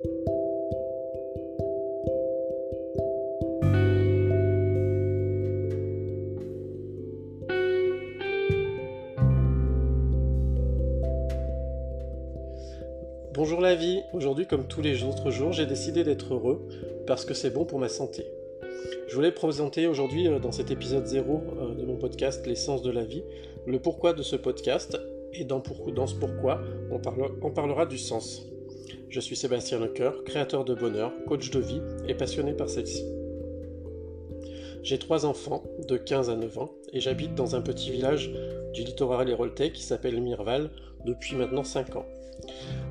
Bonjour la vie, aujourd'hui comme tous les autres jours j'ai décidé d'être heureux parce que c'est bon pour ma santé. Je voulais présenter aujourd'hui euh, dans cet épisode 0 euh, de mon podcast L'essence de la vie, le pourquoi de ce podcast et dans, ce pourquoi on, on, parlera du sens. Je suis Sébastien Lecoeur, créateur de bonheur, coach de vie et passionné par celle-ci. J'ai trois enfants de 15 à 9 ans et j'habite dans un petit village du littoral héroltais qui s'appelle Mirval depuis maintenant 5 ans.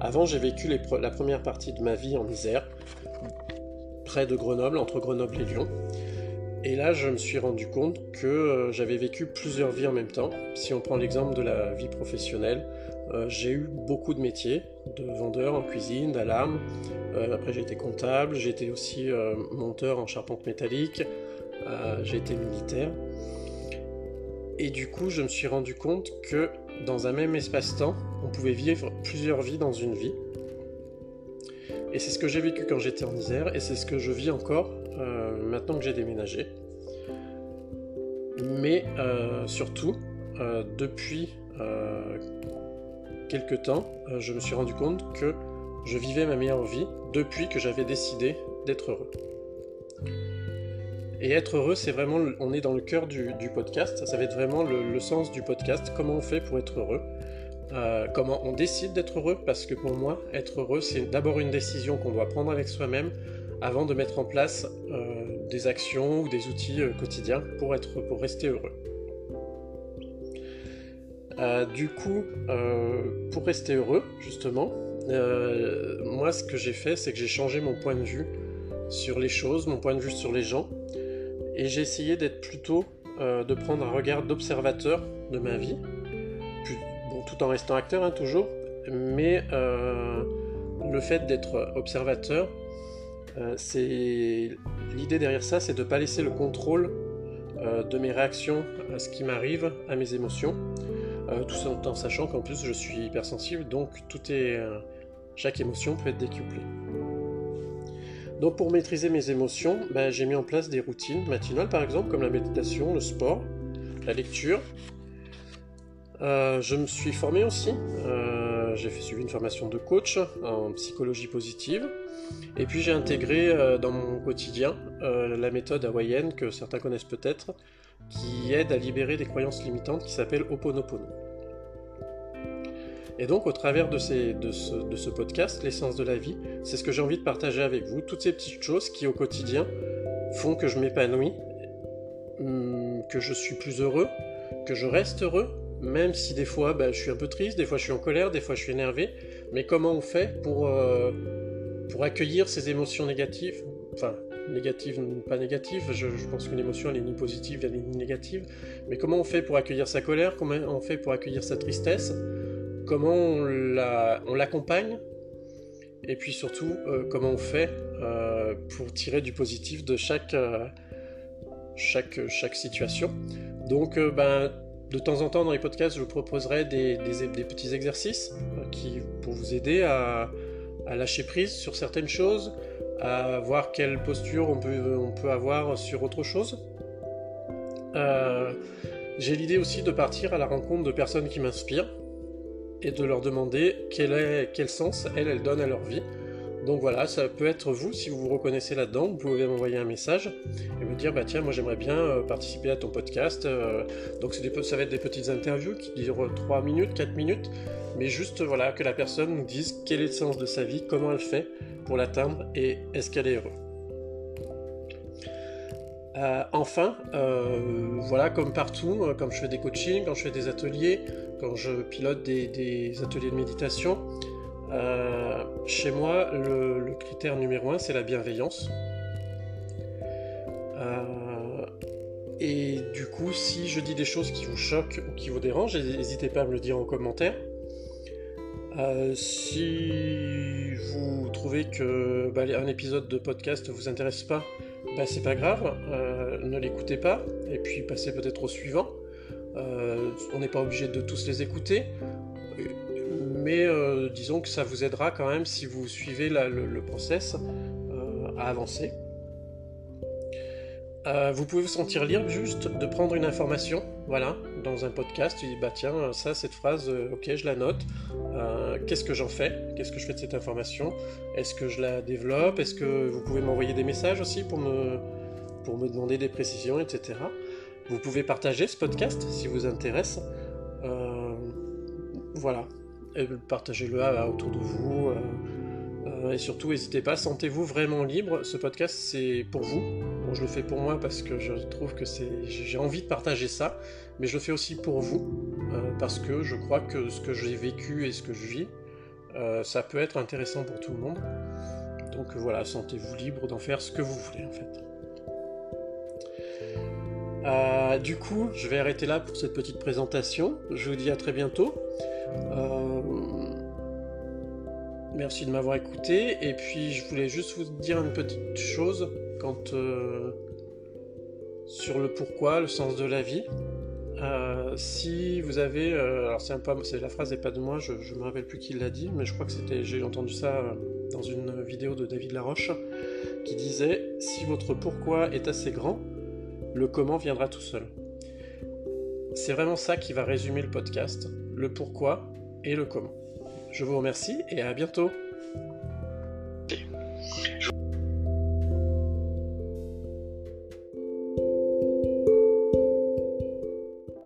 Avant, j'ai vécu la première partie de ma vie en Isère, près de Grenoble, entre Grenoble et Lyon. Et là, je me suis rendu compte que euh, j'avais vécu plusieurs vies en même temps. Si on prend l'exemple de la vie professionnelle, euh, j'ai eu beaucoup de métiers, de vendeur en cuisine, d'alarme. Euh, après, j'ai été comptable, j'ai été aussi monteur en charpente métallique, j'ai été militaire. Et du coup, je me suis rendu compte que dans un même espace-temps, on pouvait vivre plusieurs vies dans une vie. Et c'est ce que j'ai vécu quand j'étais en Isère, et c'est ce que je vis encore euh, maintenant que j'ai déménagé. Mais euh, surtout, euh, depuis quelques temps, je me suis rendu compte que je vivais ma meilleure vie depuis que j'avais décidé d'être heureux. Et être heureux, c'est vraiment, on est dans le cœur du, podcast, ça va être vraiment le, sens du podcast, comment on fait pour être heureux, euh, comment on décide d'être heureux, parce que pour moi, être heureux, c'est d'abord une décision qu'on doit prendre avec soi-même avant de mettre en place euh, des actions ou des outils euh, quotidiens pour, être, pour rester heureux. Du coup, pour rester heureux, justement, moi ce que j'ai fait, c'est que j'ai changé mon point de vue sur les choses, mon point de vue sur les gens, et j'ai essayé d'être plutôt, euh, de prendre un regard d'observateur de ma vie, tout en restant acteur hein, toujours, mais euh, le fait d'être observateur, euh, c'est l'idée derrière ça, c'est de ne pas laisser le contrôle de mes réactions à ce qui m'arrive, à mes émotions, tout en sachant qu'en plus je suis hypersensible, donc tout est, chaque émotion peut être décuplée. Donc pour maîtriser mes émotions, ben, j'ai mis en place des routines matinales par exemple, comme la méditation, le sport, la lecture. Euh, je me suis formé aussi, euh, j'ai suivi une formation de coach en psychologie positive, et puis j'ai intégré euh, dans mon quotidien la méthode hawaïenne que certains connaissent peut-être, qui aide à libérer des croyances limitantes qui s'appelle Oponopono. Et donc, au travers de, ce, podcast, l'essence de la vie, c'est ce que j'ai envie de partager avec vous, toutes ces petites choses qui, au quotidien, font que je m'épanouis, hum, que je suis plus heureux, que je reste heureux, même si des fois bah, je suis un peu triste, des fois je suis en colère, des fois je suis énervé. Mais comment on fait pour, euh, pour accueillir ces émotions négatives? Négatives, pas négatives, je, pense qu'une émotion elle est ni positive, elle est ni négative. Mais comment on fait pour accueillir sa colère? Comment on fait pour accueillir sa tristesse? Comment on l'accompagne? Et puis surtout euh, comment on fait euh, pour tirer du positif de chaque, euh, situation? Donc ben, de temps en temps dans les podcasts je vous proposerai des, petits exercices qui, pour vous aider à, lâcher prise sur certaines choses, à voir quelle posture on peut, avoir sur autre chose. J'ai l'idée aussi de partir à la rencontre de personnes qui m'inspirent, et de leur demander quel, est, quel sens elles, elles donnent à leur vie. Donc voilà, ça peut être vous, si vous vous reconnaissez là-dedans, vous pouvez m'envoyer un message et me dire, bah tiens, moi j'aimerais bien euh, participer à ton podcast. Euh, donc ça va être des petites interviews qui durent 3 minutes, 4 minutes, mais juste voilà, que la personne nous dise quel est le sens de sa vie, comment elle fait pour l'atteindre et est-ce qu'elle est heureuse. Euh, enfin, voilà, comme partout, comme je fais des coachings, quand je fais des ateliers, quand je pilote des, ateliers de méditation, euh, chez moi, le, critère numéro un, c'est la bienveillance. Euh, et du coup, si je dis des choses qui vous choquent ou qui vous dérangent, n'hésitez pas à me le dire en commentaire. Euh, si vous trouvez que bah, un épisode de podcast ne vous intéresse pas, bah, c'est pas grave, ne l'écoutez pas, et puis passez peut-être au suivant. On n'est pas obligé de tous les écouter, mais euh, disons que ça vous aidera quand même si vous suivez le, process à avancer. vous pouvez vous sentir libre juste de prendre une information, voilà, dans un podcast, tu dis bah tiens, ça, cette phrase, ok, je la note. Qu'est-ce que j'en fais? Qu'est-ce que je fais de cette information? Est-ce que je la développe? Est-ce que vous pouvez m'envoyer des messages aussi pour me, pour me demander des précisions, etc. Vous pouvez partager ce podcast si vous intéresse. Euh, voilà. Partagez-le autour de vous. Euh, euh, et surtout, n'hésitez pas, sentez-vous vraiment libre. Ce podcast, c'est pour vous. Bon, je le fais pour moi parce que je trouve que c'est, j'ai envie de partager ça, mais je le fais aussi pour vous parce que je crois que ce que j'ai vécu et ce que je vis, ça peut être intéressant pour tout le monde. Donc voilà, sentez-vous libre d'en faire ce que vous voulez en fait. Euh, du coup, je vais arrêter là pour cette petite présentation. Je vous dis à très bientôt. Euh, merci de m'avoir écouté. Et puis, je voulais juste vous dire une petite chose quand, euh, sur le pourquoi, le sens de la vie. si vous avez, alors c'est un peu, la phrase n'est pas de moi, je, ne me rappelle plus qui l'a dit, mais je crois que c'était, j'ai entendu ça dans une vidéo de David Laroche qui disait si votre pourquoi est assez grand, le comment viendra tout seul. C'est vraiment ça qui va résumer le podcast, le pourquoi et le comment. Je vous remercie et à bientôt